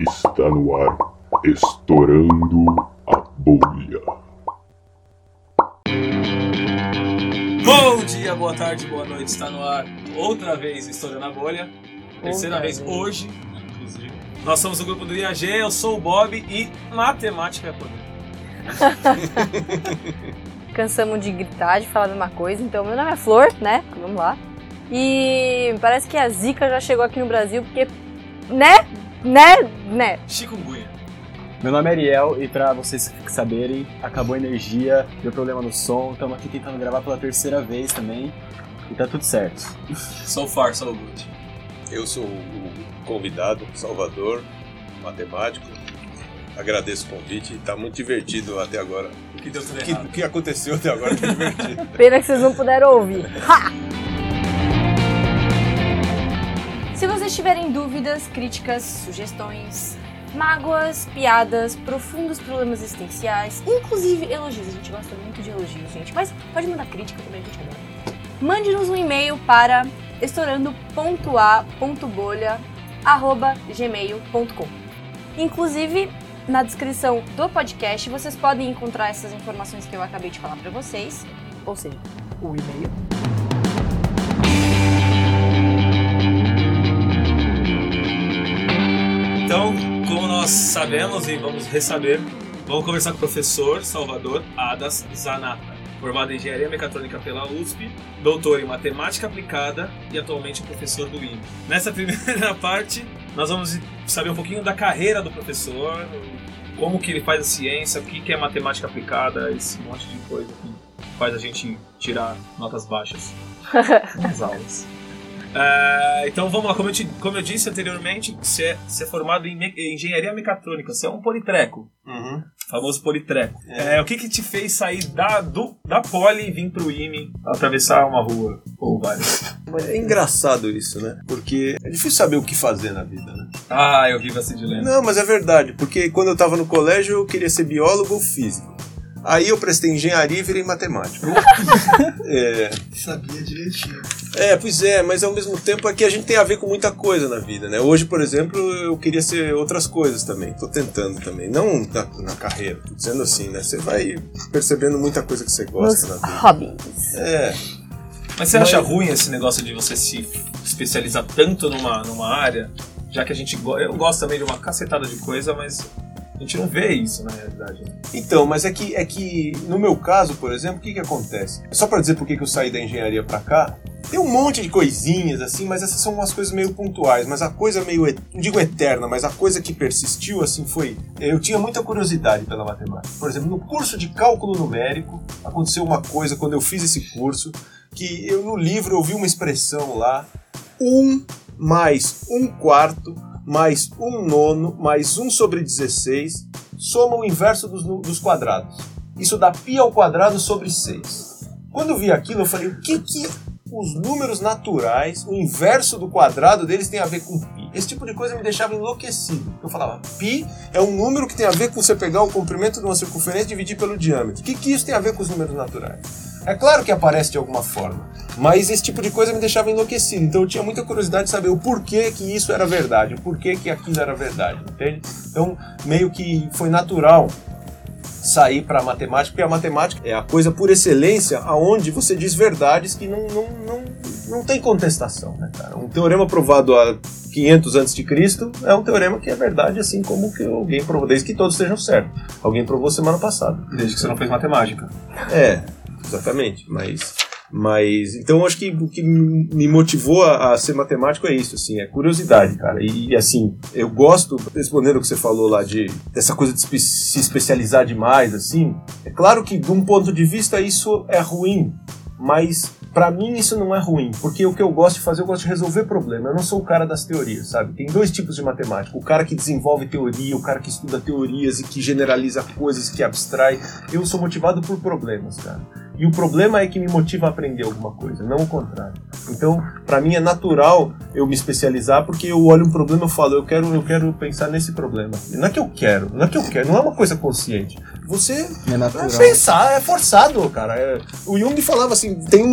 Está no ar, estourando a bolha. Bom dia, boa tarde, boa noite. Está no ar outra vez Estourando a Bolha. Terceira vez. hoje, inclusive. Nós somos o grupo do IAG, eu sou o Bob e matemática é poder. Cansamos de gritar, de falar a mesma coisa. Então, meu nome é Flor, né? Vamos lá. E parece que a Zika já chegou aqui no Brasil, porque. Né? Né? Né? Chikungunya. Meu nome é Ariel e pra vocês saberem, acabou a energia, deu problema no som, estamos aqui tentando gravar pela terceira vez também e tá tudo certo. So far, so good. Eu sou o convidado, Salvador, matemático. Agradeço o convite, está muito divertido até agora. O que deu tudo O que, errado? o que aconteceu até agora está divertido. Pena que vocês não puderam ouvir. Ha! Se vocês tiverem dúvidas, críticas, sugestões, mágoas, piadas, profundos problemas existenciais, inclusive elogios, a gente gosta muito de elogios, gente, mas pode mandar crítica também, a gente adora. Mande-nos um e-mail para estourando.a.bolha@gmail.com. Inclusive, na descrição do podcast vocês podem encontrar essas informações que eu acabei de falar para vocês, ou seja, o e-mail. Então, como nós sabemos e vamos ressaber, vamos conversar com o professor Salvador Adas Zanata, formado em Engenharia Mecatrônica pela USP, doutor em Matemática Aplicada e atualmente professor do INE. Nessa primeira parte, nós vamos saber um pouquinho da carreira do professor, como que ele faz a ciência, o que que é matemática aplicada, esse monte de coisa que faz a gente tirar notas baixas nas aulas. É, então vamos lá, como eu, te- como eu disse anteriormente, você é, você é formado em, me- em engenharia mecatrônica, você é um politreco, Uhum. famoso politreco. É. É, o que, que te fez sair da, do, da poli e vir pro IME atravessar uma rua ou várias? É engraçado isso, né? Porque é difícil saber o que fazer na vida, né? Ah, eu vivo esse dilema. Não, mas é verdade, porque quando eu estava no colégio eu queria ser biólogo ou físico. Aí eu prestei engenharia e virei matemático. é, Sabia direitinho. É, pois é, mas ao mesmo tempo é que a gente tem a ver com muita coisa na vida, né? Hoje, por exemplo, eu queria ser outras coisas também, tô tentando também. Não na, na carreira, tô dizendo assim, né? Você vai percebendo muita coisa que você Nos gosta na vida. hobbies. É, Mas você acha ruim esse negócio de você se especializar tanto numa, numa área? Já que a gente. go- Eu gosto também de uma cacetada de coisa, mas a gente não vê isso na realidade. né? então, mas é que, é que no meu caso, por exemplo, o que que acontece? Só pra dizer por que eu saí da engenharia pra cá, tem um monte de coisinhas assim, mas essas são umas coisas meio pontuais, mas a coisa meio, não digo eterna, mas a coisa que persistiu assim foi, eu tinha muita curiosidade pela matemática. Por exemplo, no curso de cálculo numérico, aconteceu uma coisa quando eu fiz esse curso, que eu no livro eu vi uma expressão lá, 1 mais 1 quarto mais 1 nono mais 1 sobre 16 soma o inverso dos, nu- dos quadrados. Isso dá π ao quadrado sobre 6. Quando eu vi aquilo, eu falei, o que que os números naturais, o inverso do quadrado deles tem a ver com π? Esse tipo de coisa me deixava enlouquecido. Eu falava, π é um número que tem a ver com você pegar o comprimento de uma circunferência e dividir pelo diâmetro. O que que isso tem a ver com os números naturais? É claro que aparece de alguma forma, mas esse tipo de coisa me deixava enlouquecido. Então eu tinha muita curiosidade de saber o porquê que isso era verdade, o porquê que aquilo era verdade, entende? Então meio que foi natural sair para a matemática, porque a matemática é a coisa por excelência aonde você diz verdades que não, não, não, não tem contestação, né, cara? Um teorema provado há 500 antes de Cristo é um teorema que é verdade assim como que alguém provou, desde que todos estejam certos. Alguém provou semana passada. Desde que você não fez matemática. É, exatamente. Mas, mas então acho que o que me motivou a, a ser matemático é isso, assim, é curiosidade, cara. E assim, eu gosto, respondendo o que você falou lá de dessa coisa de espe- se especializar demais, assim. É claro que de um ponto de vista isso é ruim, mas Pra mim isso não é ruim, porque o que eu gosto de fazer, eu gosto de resolver problema. Eu não sou o cara das teorias, sabe? Tem dois tipos de matemática: o cara que desenvolve teoria, o cara que estuda teorias e que generaliza coisas, que abstrai. Eu sou motivado por problemas, cara. E o problema é que me motiva a aprender alguma coisa, não o contrário. Então, pra mim é natural eu me especializar porque eu olho um problema e falo, eu quero, eu quero pensar nesse problema. Não é que eu quero, não é que eu quero, não é uma coisa consciente. Você É natural. é pensar, é forçado, cara. É- o Jung falava assim: tem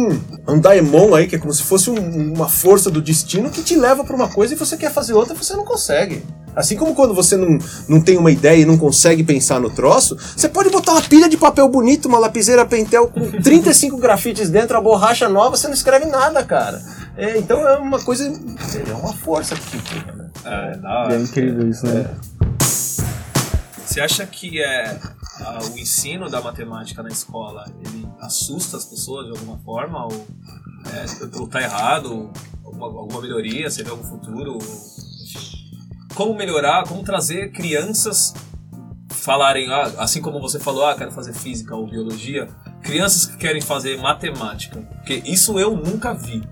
um, daemon aí, que é como se fosse um- uma força do destino que te leva pra uma coisa e você quer fazer outra e você não consegue. Assim como quando você não, não tem uma ideia e não consegue pensar no troço, você pode botar uma pilha de papel bonito, uma lapiseira Pentel com 35 grafites dentro, a borracha nova, você não escreve nada, cara. É, então é uma coisa. É uma força psíquica, né? É, da É hora. incrível isso, né? Você acha que é o ensino da matemática na escola ele assusta as pessoas de alguma forma? Ou, é, tá errado? Alguma, alguma melhoria? Você vê algum futuro como melhorar? Como trazer crianças falarem ah, assim como você falou ah quero fazer física ou biologia crianças que querem fazer matemática? Porque isso eu nunca vi.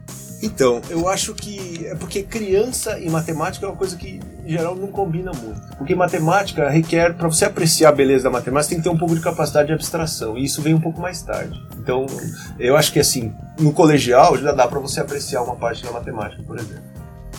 Então, eu acho que é porque criança e matemática é uma coisa que em geral não combina muito. Porque matemática requer, para você apreciar a beleza da matemática, você tem que ter um pouco de capacidade de abstração, e isso vem um pouco mais tarde. Então, eu acho que assim, no colegial já dá para você apreciar uma parte da matemática, por exemplo.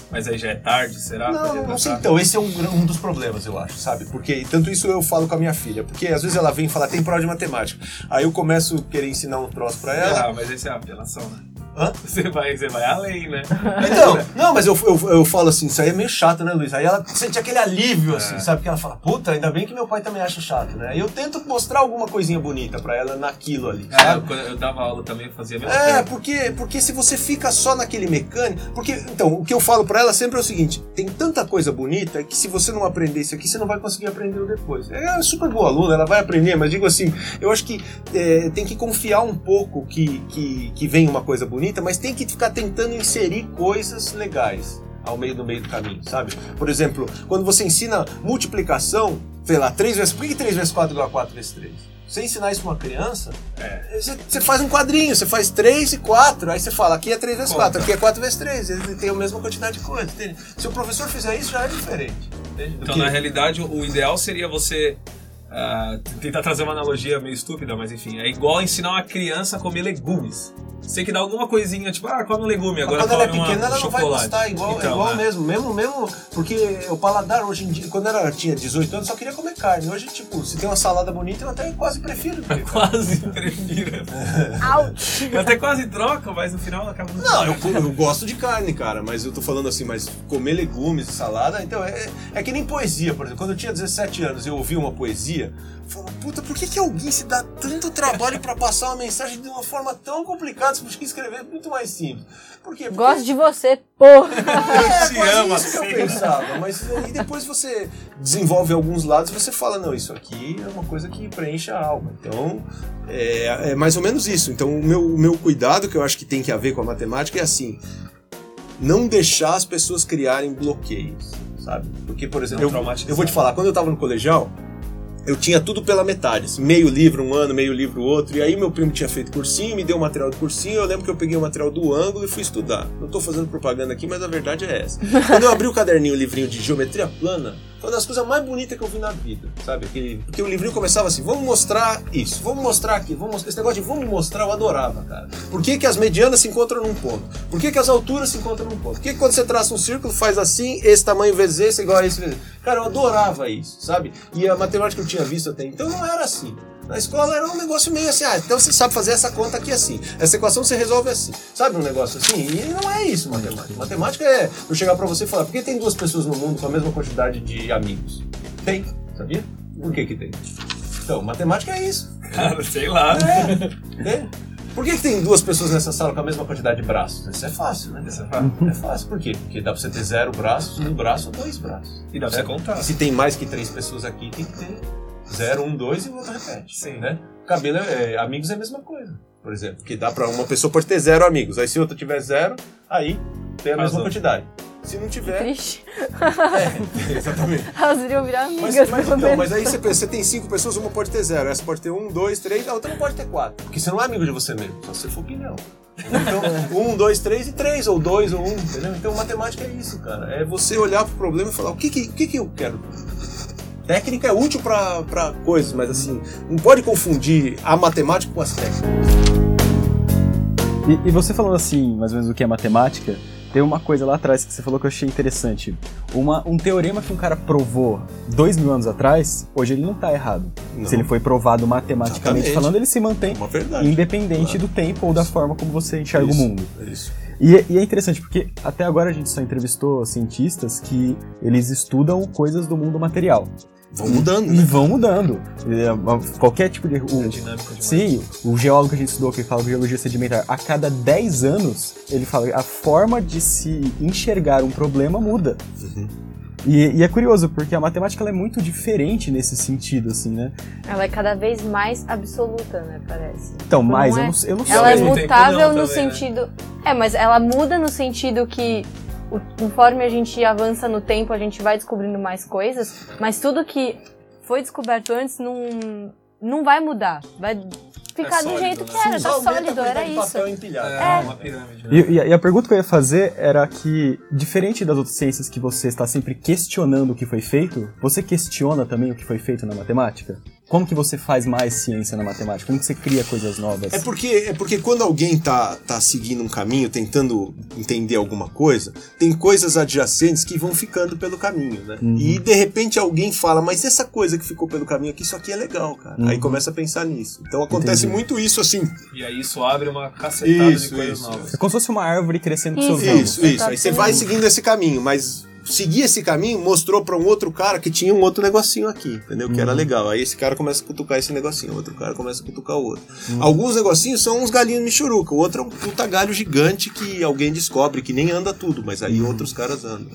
mas aí já é tarde será Não, não sei. Então, esse é um, um dos problemas, eu acho, sabe? Porque tanto isso eu falo com a minha filha, porque às vezes ela vem falar, tem prova de matemática. Aí eu começo a querer ensinar um troço pra ela. ah, mas esse é a apelação né Hã? você vai você vai além né Então, não, mas eu, eu, eu falo assim, isso aí é meio chato, né, Luiz? Aí ela sente aquele alívio, assim, sabe? Porque ela fala, puta, ainda bem que meu pai também acha chato, né? Eu tento mostrar alguma coisinha bonita pra ela naquilo ali, É, eu, eu dava aula também, fazia a mesma É, coisa. porque, porque se você fica só naquele mecânico. Porque, então, o que eu falo pra ela sempre é o seguinte: tem tanta coisa bonita que se você não aprender isso aqui, você não vai conseguir aprender depois. É super boa aluna, ela vai aprender, mas digo assim, eu acho que é, tem que confiar um pouco que, que, que vem uma coisa bonita, mas tem que ficar tentando inserir coisas legais ao meio do meio do caminho, sabe? Por exemplo, quando você ensina multiplicação, sei lá, 3 vezes. Por que 3 vezes 4 igual a 4 vezes 3? Você ensinar isso pra uma criança, você, você faz um quadrinho, você faz 3 e 4, aí você fala, aqui é 3 vezes Conta. 4, aqui é 4 vezes 3, ele tem a mesma quantidade de coisa, entende? Se o professor fizer isso, já é diferente. entende? Então, que- na realidade, o ideal seria você ah, tentar trazer uma analogia meio estúpida, mas enfim, é igual ensinar uma criança a comer legumes. Você tem que dar alguma coisinha, tipo, ah, come um legume, agora quando ela é come uma- pequena, ela um não vai chocolate. gostar, igual, Então, igual é. mesmo, mesmo, mesmo, porque o paladar hoje em dia, quando ela tinha 18 anos, só queria comer carne. Hoje, tipo, se tem uma salada bonita, eu até quase prefiro. Quase prefiro. Ouch! Até quase troca, mas no final acaba Não, eu, eu gosto de carne, cara, mas eu tô falando assim, mas comer legumes e salada, então é, é que nem poesia, por exemplo. Quando eu tinha 17 anos e eu ouvi uma poesia, eu falava, puta, por que, que alguém se dá tanto trabalho pra passar uma mensagem de uma forma tão complicada? Você podia escrever muito mais simples. Por quê? Porque Gosto de você, porra! é, te quase amo isso que eu pensava. Mas aí depois você desenvolve alguns lados e você fala, não, isso aqui é uma coisa que preenche a alma. Então, é, é mais ou menos isso. Então, o meu, o meu cuidado que eu acho que tem que haver com a matemática é assim, não deixar as pessoas criarem bloqueios, sabe? Porque, por exemplo, eu, eu vou te falar, quando eu tava no colegial, eu tinha tudo pela metade, assim, meio livro um ano, meio livro outro, e aí meu primo tinha feito cursinho, me deu o material do cursinho, eu lembro que eu peguei o material do ângulo e fui estudar. Não tô fazendo propaganda aqui, mas a verdade é essa. Quando eu abri o caderninho, o livrinho de geometria plana, foi uma das coisas mais bonitas que eu vi na vida, sabe? Aquele- porque o livrinho começava assim, vamos mostrar isso, vamos mostrar aqui, vamos mostrar, esse negócio de vamos mostrar, eu adorava, cara. Por que, que as medianas se encontram num ponto? Por que, que as alturas se encontram num ponto? Por que, que quando você traça um círculo, faz assim, esse tamanho vezes esse, igual a esse vezes... Cara, eu adorava isso, sabe? E a matemática eu tinha visto até então não era assim. Na escola era um negócio meio assim, ah, então você sabe fazer essa conta aqui assim. Essa equação você resolve assim. Sabe um negócio assim? E não é isso matemática. Matemática é eu chegar pra você e falar, por que tem duas pessoas no mundo com a mesma quantidade de amigos? Tem, sabia? Por que que tem? Então, matemática é isso. Cara, sei lá. Tem. Por que, que tem duas pessoas nessa sala com a mesma quantidade de braços? Isso é fácil, né? Isso é fácil. É fácil. Por quê? Porque dá pra você ter zero braços, um braço ou dois braços. E dá pra você contar. Se tem mais que três pessoas aqui, tem que ter zero, um, dois e o outro repete. Sim. Né? Cabelo é, é- amigos é a mesma coisa. Por exemplo, que dá pra uma pessoa pode ter zero amigos. Aí se outra tiver zero, aí tem a mesma Casou. quantidade. Se não tiver. Triste. É, exatamente. Elas iriam virar Mas, amigas, mas pelo então, menos. mas aí você pensa, você tem cinco pessoas, uma pode ter zero, essa pode ter um, dois, três, a outra não pode ter quatro. Porque você não é amigo de você mesmo, só se você for opinião. Então, um, dois, três e três, ou dois, ou um, entendeu? Então, matemática é isso, cara. É você olhar pro problema e falar, o que que, o que, que eu quero? Técnica é útil pra coisas, mas assim, não pode confundir a matemática com as técnicas. E, e você falando assim, mais ou menos o que é matemática, tem uma coisa lá atrás que você falou que eu achei interessante. Uma, um teorema que um cara provou dois mil anos atrás, hoje ele não tá errado. Não. Se ele foi provado matematicamente Exatamente. falando, ele se mantém É independente Claro. do tempo ou da forma como você enxerga Isso, o mundo. Isso. E, é- e é interessante porque até agora a gente só entrevistou cientistas que eles estudam coisas do mundo material. Vão mudando, E né? vão mudando. É, Qualquer tipo de. o- É dinâmico demais. Sim, o geólogo que a gente estudou, que fala de geologia sedimentar, a cada 10 anos, ele fala a forma de se enxergar um problema muda. Uhum. E, e é curioso, porque a matemática ela é muito diferente nesse sentido, assim, né? Ela é cada vez mais absoluta, né? Parece. Então, Não mas é? eu não, eu não sei. Ela é mutável não, no também, né? sentido. É, mas ela muda no sentido que conforme a gente avança no tempo, a gente vai descobrindo mais coisas, mas tudo que foi descoberto antes não, não vai mudar. Vai ficar É do sólido, jeito né? que era, Só tá sólido, era isso. papel empilhado. É, uma pirâmide. né? E, a- e a pergunta que eu ia fazer era que, diferente das outras ciências que você está sempre questionando o que foi feito, você questiona também o que foi feito na matemática? Como que você faz mais ciência na matemática? Como que você cria coisas novas? É porque, é porque quando alguém tá, tá seguindo um caminho, tentando entender alguma coisa, tem coisas adjacentes que vão ficando pelo caminho, né? Uhum. E de repente alguém fala, mas essa coisa que ficou pelo caminho aqui, isso aqui é legal, cara. Uhum. Aí começa a pensar nisso. Então acontece Entendi. muito isso assim. E aí isso abre uma cacetada Isso, de coisas isso. novas. É como se fosse uma árvore crescendo com Isso. seus. Isso, isso. Aí você vai seguindo esse caminho, mas seguir esse caminho mostrou pra um outro cara que tinha um outro negocinho aqui, entendeu? Que era legal. Aí esse cara começa a cutucar esse negocinho, outro cara começa a cutucar o outro. Alguns negocinhos são uns galinhos michuruca, o outro é um puta galho gigante que alguém descobre, que nem anda tudo, mas aí outros caras andam.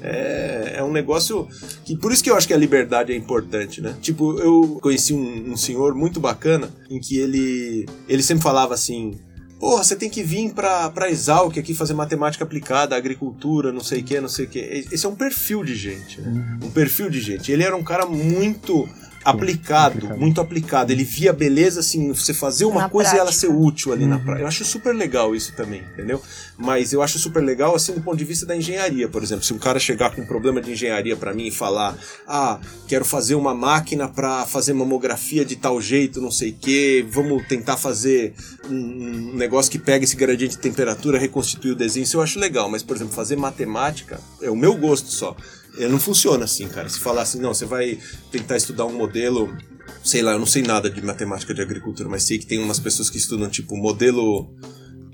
É, é um negócio que por isso que eu acho que a liberdade é importante, né? Tipo, eu conheci um, um senhor muito bacana em que ele ele sempre falava assim: Porra, você tem que vir pra, pra Exalc aqui fazer matemática aplicada, agricultura, não sei o que, não sei o que. Esse é um perfil de gente, né? Um perfil de gente. Ele era um cara muito aplicado, aplicado. muito aplicado. Ele via a beleza, assim, você fazer uma Na coisa e ela ser prática. útil ali na prática. Eu acho super legal isso também, entendeu? Mas eu acho super legal, assim, do ponto de vista da engenharia, por exemplo. Se um cara chegar com um problema de engenharia pra mim e falar, ah, quero fazer uma máquina pra fazer mamografia de tal jeito, não sei o quê, vamos tentar fazer um, um negócio que pega esse gradiente de temperatura, reconstituir o desenho, isso eu acho legal. Mas, por exemplo, fazer matemática é o meu gosto só. É, Não funciona assim, cara. Se falar assim, não, você vai tentar estudar um modelo sei lá, eu não sei nada de matemática de agricultura, mas sei que tem umas pessoas que estudam, tipo, modelo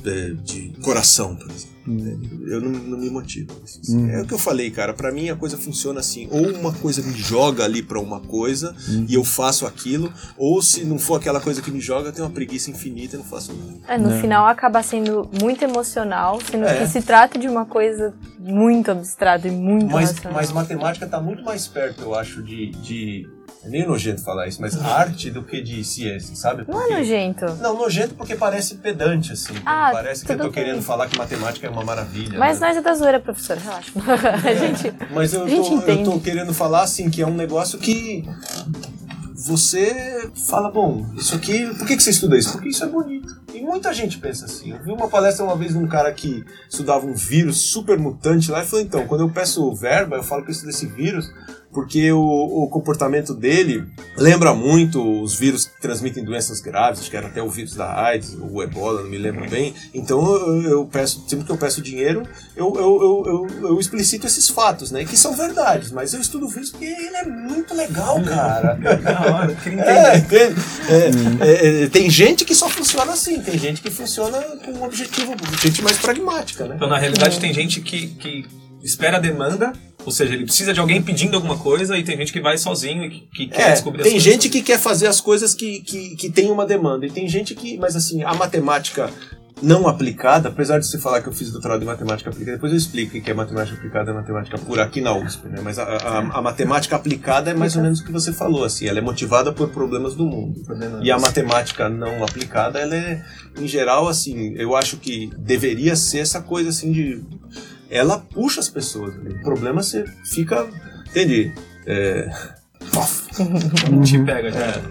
é, de coração, por exemplo. Eu não, não me motivo. É o que eu falei, cara. Pra mim a coisa funciona assim. Ou uma coisa me joga ali pra uma coisa e eu faço aquilo, ou se não for aquela coisa que me joga, eu tenho uma preguiça infinita e não faço nada. É, no final acaba sendo muito emocional, sendo É. que se trata de uma coisa muito abstrata e muito Mas, racional. mas matemática tá muito mais perto, eu acho, de. de... É meio nojento falar isso, mas arte do que de ciência, sabe? Não é Porque- nojento. Não, nojento porque parece pedante, assim. Ah, parece que eu tô querendo falar que matemática é uma maravilha. Mas né? nós é da zoeira, professor, relaxa. a gente. Mas eu gente tô, eu entende. tô querendo falar, assim, que é um negócio que você fala, bom, isso aqui, por que, que você estuda isso? Porque isso é bonito. E muita gente pensa assim. Eu vi uma palestra uma vez de um cara que estudava um vírus super mutante lá e falou, então, quando eu peço verba, eu falo que eu estudo esse vírus porque o, o comportamento dele lembra muito os vírus que transmitem doenças graves, acho que era até o vírus da AIDS, o ebola, não me lembro bem. Então eu, eu peço, sempre que eu peço dinheiro, eu, eu, eu, eu, explicito esses fatos, né? Que são verdades, mas eu estudo o vírus porque ele é muito legal, cara. Da hora, eu queria É, entende? É, é, é, tem gente que só funciona assim, tem gente que funciona com um objetivo, gente mais pragmática, né? Então, na realidade, tem gente que, que espera a demanda, ou seja, ele precisa de alguém pedindo alguma coisa, e tem gente que vai sozinho e que, que quer É, descobrir as tem coisas. gente que quer fazer as coisas que, que, que tem uma demanda, e tem gente que, mas assim, a matemática não aplicada, apesar de você falar que eu fiz doutorado em matemática aplicada, depois eu explico o que é matemática aplicada e matemática pura aqui na USP, né? Mas a, a, a matemática aplicada é mais ou menos o que você falou, assim, ela é motivada por problemas do mundo. E a matemática não aplicada, ela é, em geral, assim, eu acho que deveria ser essa coisa assim de. Ela puxa as pessoas. O problema você fica. Entende? É. te pega já. era.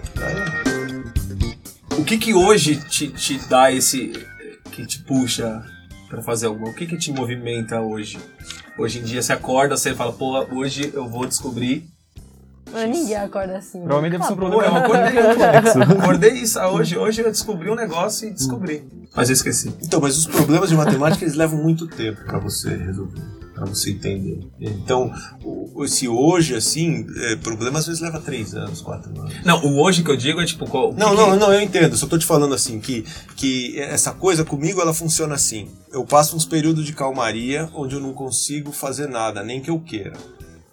O que que hoje te, te dá esse. que te puxa pra fazer alguma? O que que te movimenta hoje? Hoje em dia você acorda, você fala, pô, hoje eu vou descobrir. Ninguém acorda assim. Provavelmente deve ser um Cala a Pô, eu problema acordei, complexo. acordei isso. ah, Hoje, hoje eu descobri um negócio e descobri. Mas eu esqueci. Então, mas os problemas de matemática eles levam muito tempo para você resolver, para você entender. Então, esse hoje, assim, é, problema às vezes leva três anos, quatro anos. Não, o hoje que eu digo é tipo. qual- o que Não, que- não, não, eu entendo. Só tô te falando assim que, que essa coisa comigo ela funciona assim. Eu passo uns períodos de calmaria onde eu não consigo fazer nada, nem que eu queira.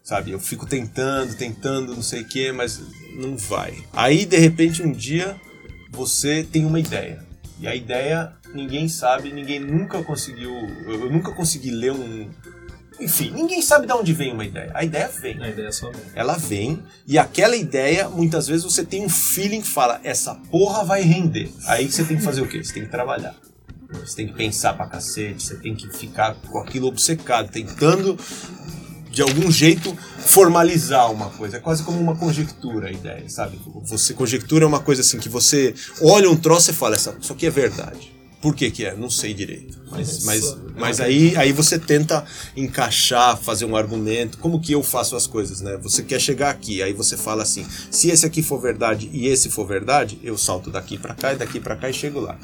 Sabe? Eu fico tentando, tentando, não sei o que, mas não vai. Aí de repente um dia você tem uma ideia. E a ideia ninguém sabe, ninguém nunca conseguiu. Eu nunca consegui ler um. Enfim, ninguém sabe de onde vem uma ideia. A ideia vem A ideia só. ela vem e aquela ideia, muitas vezes você tem um feeling que fala, essa porra vai render. Aí você tem que fazer o quê? Você tem que trabalhar. Você tem que pensar pra cacete, você tem que ficar com aquilo obcecado, tentando de algum jeito formalizar uma coisa. É quase como uma conjectura a ideia, sabe? Você conjectura uma coisa assim que você olha um troço e fala, essa, isso aqui é verdade. Por que que é? Não sei direito. Mas, mas, mas aí, aí você tenta encaixar, fazer um argumento. Como que eu faço as coisas, né? Você quer chegar aqui, aí você fala assim: se esse aqui for verdade e esse for verdade, eu salto daqui pra cá e daqui pra cá e chego lá.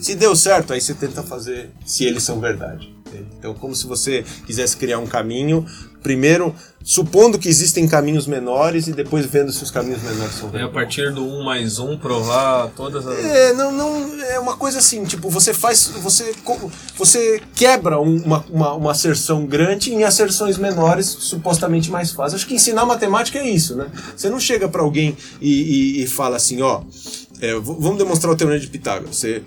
Se deu certo, aí você tenta fazer se eles são verdade. Então, como se você quisesse criar um caminho, primeiro supondo que existem caminhos menores e depois vendo se os caminhos menores são É a partir do 1 mais 1 provar todas as. É, não, não, é uma coisa assim, tipo, você faz, você, você quebra um- uma, uma, uma asserção grande em asserções menores, supostamente mais fáceis. Acho que ensinar matemática é isso, né? Você não chega pra alguém e, e- e fala assim, ó, é, vamos demonstrar o teorema de Pitágoras. Você,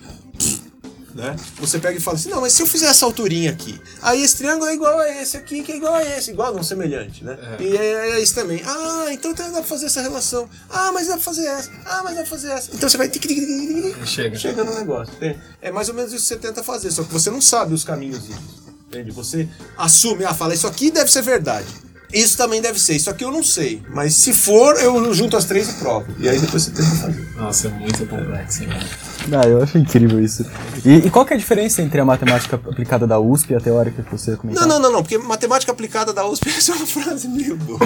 né? Você pega e fala assim, não, mas se eu fizer essa alturinha aqui, aí esse triângulo é igual a esse aqui, que é igual a esse, igual, não semelhante, né? E é, é isso também. Ah, então dá pra fazer essa relação. Ah, mas dá pra fazer essa. Ah, mas dá pra fazer essa. Então você vai... Chega. chega no negócio. É mais ou menos isso que você tenta fazer, só que você não sabe os caminhos. Entende? Você assume, ah, fala, isso aqui deve ser verdade. Isso também deve ser, isso aqui eu não sei. Mas se for, eu junto as três e provo. E aí depois você tenta fazer. Nossa, é muito complexo, né? Ah, eu acho incrível isso. E, e qual que é a diferença entre a matemática aplicada da USP e a teórica que você comentou? Não, não, não, não, porque matemática aplicada da USP essa é uma frase meio boa.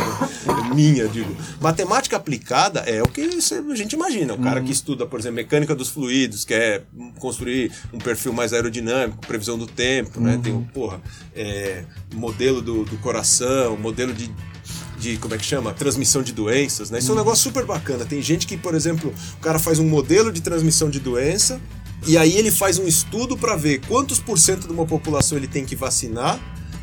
É minha, digo. Matemática aplicada é o que você- a gente imagina. O cara que estuda, por exemplo, mecânica dos fluidos, quer construir um perfil mais aerodinâmico, previsão do tempo, né? Tem o, porra, é, modelo do, do coração, modelo de. De, como é que chama? Transmissão de doenças, né? Isso é um negócio super bacana. Tem gente que, por exemplo, o cara faz um modelo de transmissão de doença e aí ele faz um estudo para ver quantos por cento de uma população ele tem que vacinar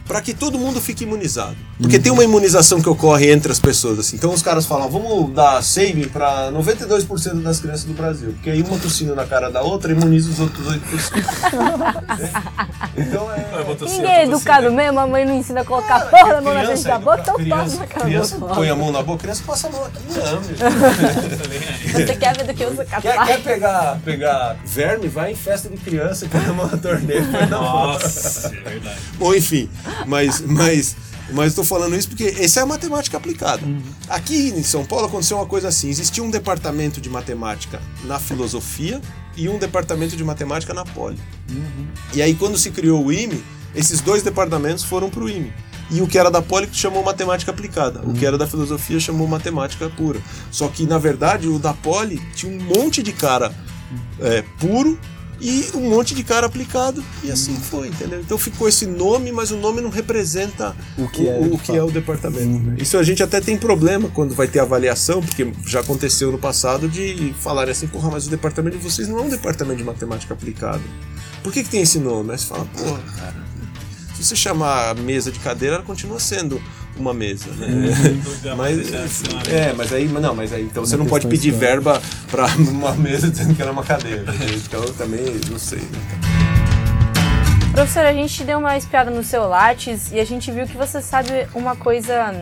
para que todo mundo fique imunizado. Porque tem uma imunização que ocorre entre as pessoas assim. Então os caras falam, vamos dar saving para 92% das crianças do Brasil, porque aí uma tossindo na cara da outra imuniza os outros 8%. então é tossir, Ninguém é educado tossindo. mesmo, a mãe não ensina a colocar a porra da mão na frente da ainda, boca, então criança, toma na cara criança põe a mão na boca, criança passa a mão aqui. Não. Você quer ver do que usa Quer, capaz? quer pegar, pegar verme? Vai em festa de criança e põe a mão na torneira. na. Nossa, é verdade. Bom, enfim, mas, mas, mas estou falando isso porque essa é a matemática aplicada. Aqui em São Paulo aconteceu uma coisa assim: existia um departamento de matemática na filosofia e um departamento de matemática na Poli. E aí, quando se criou o IME, esses dois departamentos foram para o IME. E o que era da Poli chamou matemática aplicada. O que era da filosofia chamou matemática pura. Só que, na verdade, o da Poli tinha um monte de cara é, puro e um monte de cara aplicado. E assim foi, entendeu? Então ficou esse nome, mas o nome não representa O que é, o, de o que é o departamento. Uhum. Isso a gente até tem problema quando vai ter avaliação, porque já aconteceu no passado de falarem assim, porra, mas o departamento de vocês não é um departamento de matemática aplicada. Por que, que tem esse nome? Aí você fala, porra, cara, se você chamar a mesa de cadeira, ela continua sendo uma mesa, né? Não Mas, é, mas aí, não, mas aí, então você não pode pedir verba pra uma mesa dizendo que ela é uma cadeira. Então eu também não sei. Né? Professor, a gente deu uma espiada no seu Lattes e a gente viu que você sabe uma coisa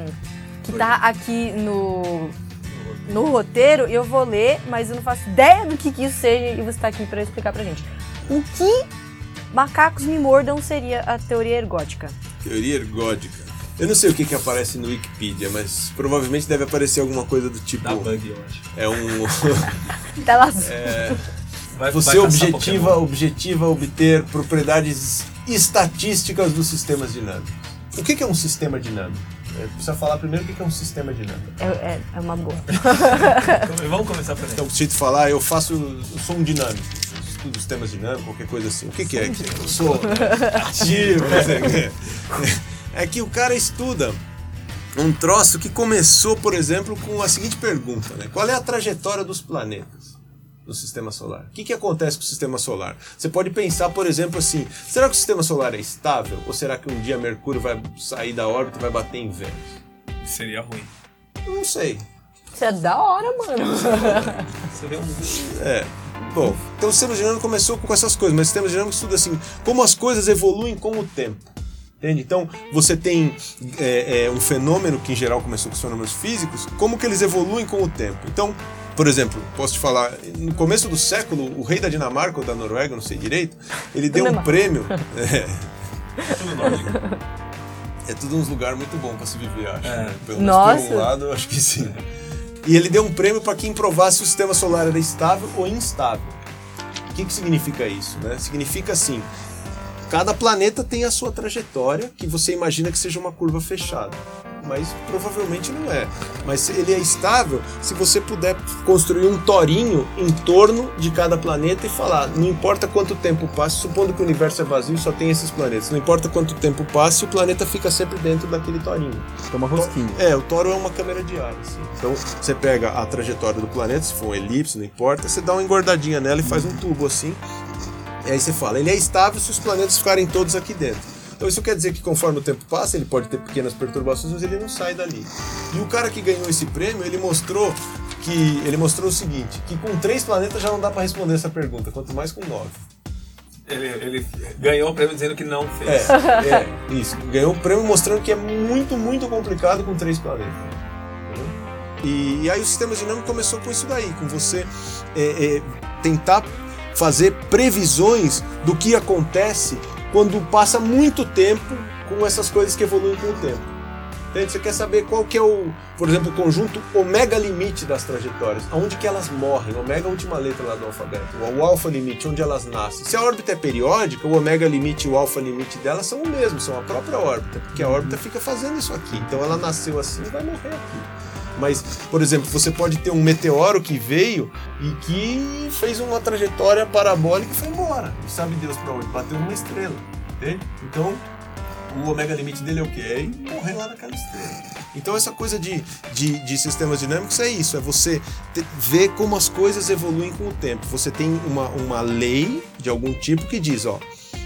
que tá aqui no, no roteiro eu vou ler, mas eu não faço ideia do que, que isso seja e você tá aqui pra explicar pra gente. O que macacos me mordam seria a teoria ergótica? Teoria ergódica. Eu não sei o que, que aparece no Wikipedia, mas provavelmente deve aparecer alguma coisa do tipo. Da bug, eu acho. É um. Tela azul. Vai, Você vai objetiva, objetiva obter propriedades estatísticas dos sistemas dinâmicos. O que, que é um sistema dinâmico? É, precisa falar primeiro o que, que é um sistema dinâmico. É, é- é uma boa. Vamos começar por aí. Então, se te falar, eu faço. Eu sou um dinâmico. Estudo sistemas dinâmicos, qualquer coisa assim. O que, que é? Eu sou ativo, É que o cara estuda um troço que começou, por exemplo, com a seguinte pergunta, né? Qual é a trajetória dos planetas no sistema solar? O que, que acontece com o sistema solar? Você pode pensar, por exemplo, assim, será que o sistema solar é estável? Ou será que um dia Mercúrio vai sair da órbita e vai bater em Vênus? Seria ruim. Não sei. Isso é da hora, mano. Seria um. É. Bom, então o sistema dinâmico começou com essas coisas, mas o sistema dinâmico estuda assim, como as coisas evoluem com o tempo. Entende? Então, você tem é, é, um fenômeno que em geral começou com os fenômenos físicos, como que eles evoluem com o tempo. Então, por exemplo, posso te falar, no começo do século, o rei da Dinamarca ou da Noruega, não sei direito, ele deu um prêmio. É, Tudo nórdico. é tudo uns lugares muito bom para se viver, acho. É. né? Pelo menos Nossa. por um lado, eu acho que sim. E ele deu um prêmio para quem provasse se o sistema solar era estável ou instável. O que, que significa isso? Né? Significa assim: cada planeta tem a sua trajetória que você imagina que seja uma curva fechada. Mas provavelmente não é. Mas ele é estável se você puder construir um torinho em torno de cada planeta e falar: não importa quanto tempo passe, supondo que o universo é vazio e só tem esses planetas, não importa quanto tempo passe, o planeta fica sempre dentro daquele torinho. É uma rosquinha. É, o toro é uma câmera de ar, assim. Então você pega a trajetória do planeta, se for um elipse, não importa, você dá uma engordadinha nela e faz um tubo assim. E aí você fala, ele é estável se os planetas ficarem todos aqui dentro. Então isso quer dizer que conforme o tempo passa, ele pode ter pequenas perturbações, mas ele não sai dali. E o cara que ganhou esse prêmio, ele mostrou que ele mostrou o seguinte, que com três planetas já não dá para responder essa pergunta, quanto mais com nove. Ele, ele ganhou o prêmio dizendo que não fez. É, é, isso. Ganhou o prêmio mostrando que é muito, muito complicado com três planetas. E, e aí o sistema dinâmico começou com isso daí, com você é, é, tentar fazer previsões do que acontece quando passa muito tempo com essas coisas que evoluem com o tempo. Entende? Você quer saber qual que é o, por exemplo, o conjunto omega limite das trajetórias, aonde que elas morrem, omega é a última letra lá do alfabeto, o alfa limite, onde elas nascem. Se a órbita é periódica, o omega limite e o alfa limite delas são o mesmo, são a própria órbita, porque a órbita fica fazendo isso aqui. Então ela nasceu assim e vai morrer aqui. Mas, por exemplo, você pode ter um meteoro que veio e que fez uma trajetória parabólica e foi embora. Sabe Deus pra onde? Bateu numa estrela. Entende? Então, o omega limite dele é o quê? É morrer lá naquela estrela. Então essa coisa de, de, de sistemas dinâmicos é isso, é você te- ver como as coisas evoluem com o tempo. Você tem uma, uma lei de algum tipo que diz, ó,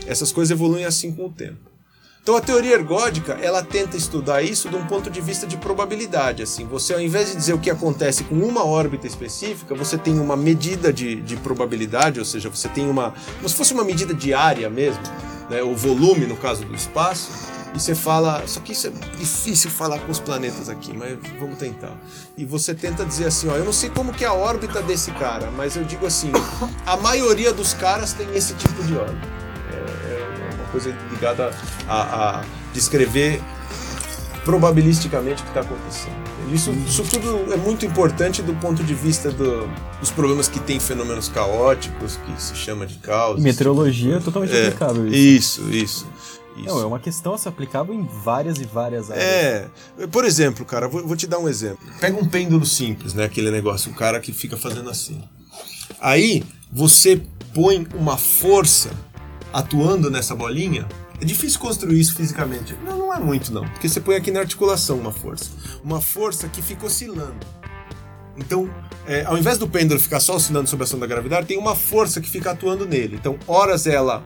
essas coisas evoluem assim com o tempo. Então a teoria ergódica, ela tenta estudar isso de um ponto de vista de probabilidade, assim, você ao invés de dizer o que acontece com uma órbita específica, você tem uma medida de, de probabilidade, ou seja, você tem uma, como se fosse uma medida diária mesmo, né, o volume no caso do espaço, e você fala, só que isso é difícil falar com os planetas aqui, mas vamos tentar. E você tenta dizer assim, ó, eu não sei como que é a órbita desse cara, mas eu digo assim, a maioria dos caras tem esse tipo de órbita. É, é coisa ligada a, a descrever probabilisticamente o que está acontecendo. Isso, isso tudo é muito importante do ponto de vista do- dos problemas que tem fenômenos caóticos, que se chama de caos. Meteorologia é totalmente É, aplicável isso. Isso, isso. isso. Não, é uma questão a ser aplicável em várias e várias áreas. É, por exemplo, cara, vou, vou te dar um exemplo. Pega um pêndulo simples, né? Aquele negócio, o cara que fica fazendo assim. Aí você põe uma força atuando nessa bolinha. É difícil construir isso fisicamente. Não, não é muito não, porque você põe aqui na articulação uma força, uma força que fica oscilando. Então, é, ao invés do pêndulo ficar só oscilando sob a ação da gravidade, tem uma força que fica atuando nele. Então, horas ela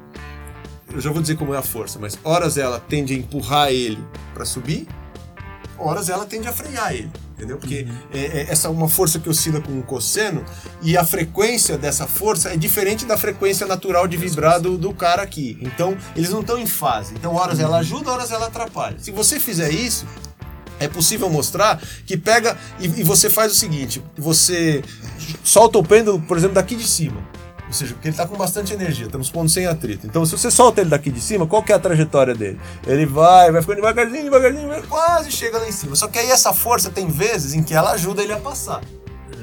eu já vou dizer como é a força, mas horas ela tende a empurrar ele para subir, horas ela tende a frear ele, entendeu? Porque é, é, essa é uma força que oscila com um cosseno e a frequência dessa força é diferente da frequência natural de vibrar do, do cara aqui. Então eles não estão em fase. Então horas ela ajuda, horas ela atrapalha. Se você fizer isso é possível mostrar que pega e, e você faz o seguinte: você solta o pêndulo, por exemplo, daqui de cima. Ou seja, porque ele está com bastante energia, estamos pondo sem atrito. Então, se você solta ele daqui de cima, qual que é a trajetória dele? Ele vai, vai ficando devagarzinho, devagarzinho, quase chega lá em cima. Só que aí essa força tem vezes em que ela ajuda ele a passar.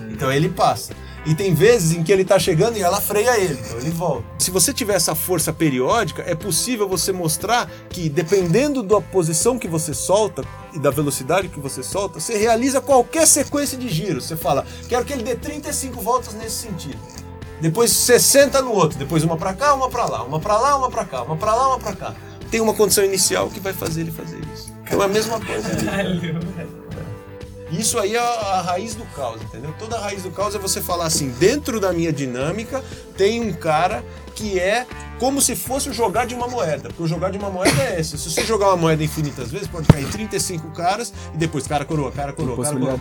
Então ele passa. E tem vezes em que ele tá chegando e ela freia ele, então ele volta. Se você tiver essa força periódica, é possível você mostrar que, dependendo da posição que você solta e da velocidade que você solta, você realiza qualquer sequência de giros. Você fala, quero que ele dê 35 voltas nesse sentido. Depois 60 no outro, depois uma pra cá, uma pra lá, uma pra lá, uma pra cá, uma pra lá, uma pra cá. Tem uma condição inicial que vai fazer ele fazer isso. Então é a mesma coisa. Isso aí é a, raiz do caos, entendeu? Toda a raiz do caos é você falar assim, dentro da minha dinâmica tem um cara que é como se fosse o jogar de uma moeda. Porque o jogar de uma moeda é esse. Se você jogar uma moeda infinitas vezes, pode cair 35 caras e depois cara coroa, cara coroa, cara coroa.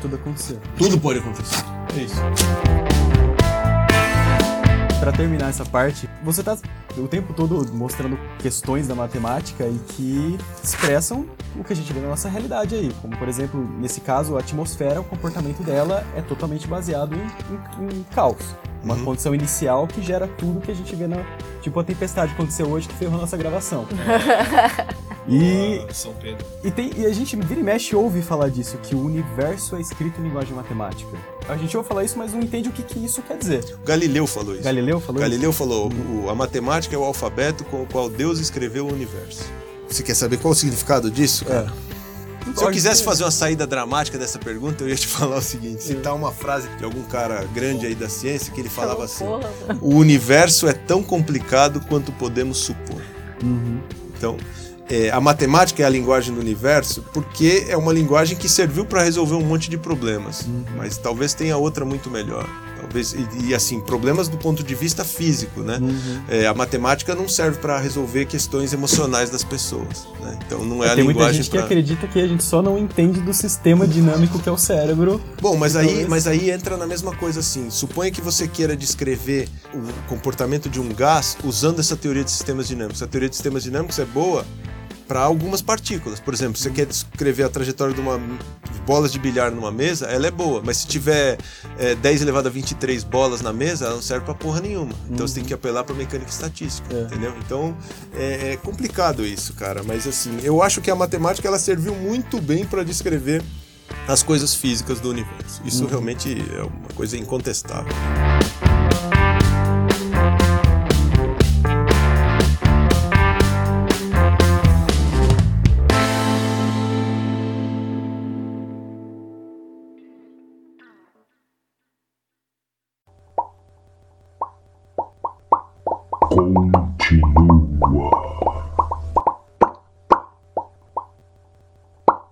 Tudo pode acontecer. É isso. Pra terminar essa parte, você tá o tempo todo mostrando questões da matemática e que expressam o que a gente vê na nossa realidade aí. Como, por exemplo, nesse caso, a atmosfera, o comportamento dela é totalmente baseado em, em- em caos. Uma Uhum. condição inicial que gera tudo que a gente vê na. Tipo a tempestade que aconteceu hoje que ferrou a nossa gravação. E, São Pedro. e, tem, e a gente vira e mexe ouve falar disso, que o universo é escrito em linguagem matemática. A gente ouve falar isso, mas não entende o que, que isso quer dizer. Galileu falou isso. Galileu falou isso? Galileu falou: o- a matemática é o alfabeto com o qual Deus escreveu o universo. Você quer saber qual o significado disso, cara? Se eu Pode quisesse ser. fazer uma saída dramática dessa pergunta, eu ia te falar o seguinte: citar uma frase de algum cara grande aí da ciência que ele falava assim. O universo é tão complicado quanto podemos supor. Uhum. Então, é, a matemática é a linguagem do universo porque é uma linguagem que serviu para resolver um monte de problemas, mas talvez tenha outra muito melhor. Talvez e, e, assim problemas do ponto de vista físico, né? Uhum. É, a matemática não serve para resolver questões emocionais das pessoas, né? Então não é a Tem muita linguagem gente que pra... acredita que a gente só não entende do sistema dinâmico que é o cérebro. Bom, mas aí, Talvez. mas aí entra na mesma coisa assim. Suponha que você queira descrever o comportamento de um gás usando essa teoria de sistemas dinâmicos. A teoria de sistemas dinâmicos é boa para algumas partículas. Por exemplo, você quer descrever a trajetória de uma bolas de bilhar numa mesa, ela é boa, mas se tiver é, 10 elevado a 23 bolas na mesa, ela não serve para porra nenhuma. Então você tem que apelar para mecânica estatística, É. entendeu? Então é, é complicado isso, cara. Mas assim, eu acho que a matemática ela serviu muito bem para descrever as coisas físicas do universo. Isso realmente é uma coisa incontestável.